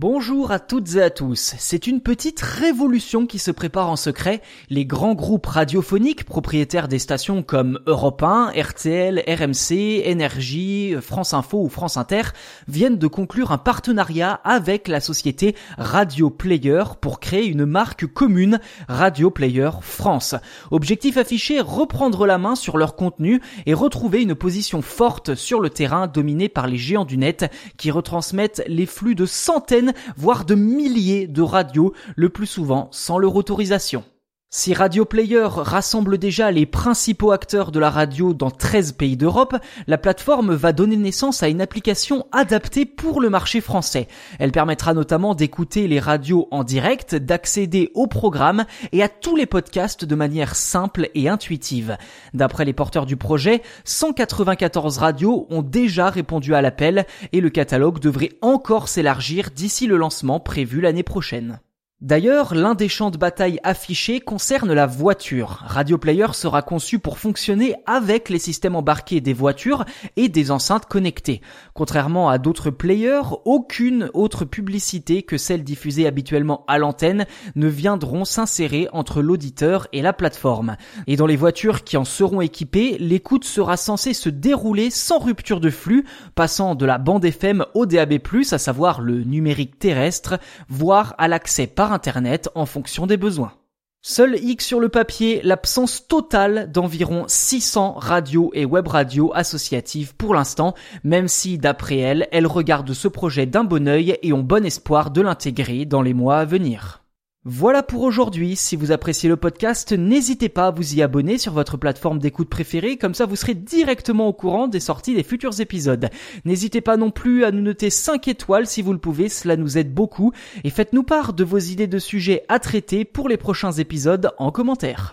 Bonjour à toutes et à tous. C'est une petite révolution qui se prépare en secret. Les grands groupes radiophoniques propriétaires des stations comme Europe 1, RTL, RMC, Énergie, France Info ou France Inter viennent de conclure un partenariat avec la société Radio Player pour créer une marque commune Radio Player France. Objectif affiché, reprendre la main sur leur contenu et retrouver une position forte sur le terrain dominé par les géants du net qui retransmettent les flux de centaines voire de milliers de radios, le plus souvent sans leur autorisation. Si Radio Player rassemble déjà les principaux acteurs de la radio dans 13 pays d'Europe, la plateforme va donner naissance à une application adaptée pour le marché français. Elle permettra notamment d'écouter les radios en direct, d'accéder aux programmes et à tous les podcasts de manière simple et intuitive. D'après les porteurs du projet, 194 radios ont déjà répondu à l'appel et le catalogue devrait encore s'élargir d'ici le lancement prévu l'année prochaine. D'ailleurs, l'un des champs de bataille affichés concerne la voiture. Radio Player sera conçu pour fonctionner avec les systèmes embarqués des voitures et des enceintes connectées. Contrairement à d'autres players, aucune autre publicité que celle diffusée habituellement à l'antenne ne viendront s'insérer entre l'auditeur et la plateforme. Et dans les voitures qui en seront équipées, l'écoute sera censée se dérouler sans rupture de flux, passant de la bande FM au DAB+, à savoir le numérique terrestre, voire à l'accès par Internet en fonction des besoins. Seul X sur le papier, l'absence totale d'environ 600 radios et web radios associatives pour l'instant, même si d'après elle, elle regarde ce projet d'un bon œil et ont bon espoir de l'intégrer dans les mois à venir. Voilà pour aujourd'hui. Si vous appréciez le podcast, n'hésitez pas à vous y abonner sur votre plateforme d'écoute préférée, comme ça vous serez directement au courant des sorties des futurs épisodes. N'hésitez pas non plus à nous noter 5 étoiles si vous le pouvez, cela nous aide beaucoup, et faites-nous part de vos idées de sujets à traiter pour les prochains épisodes en commentaire.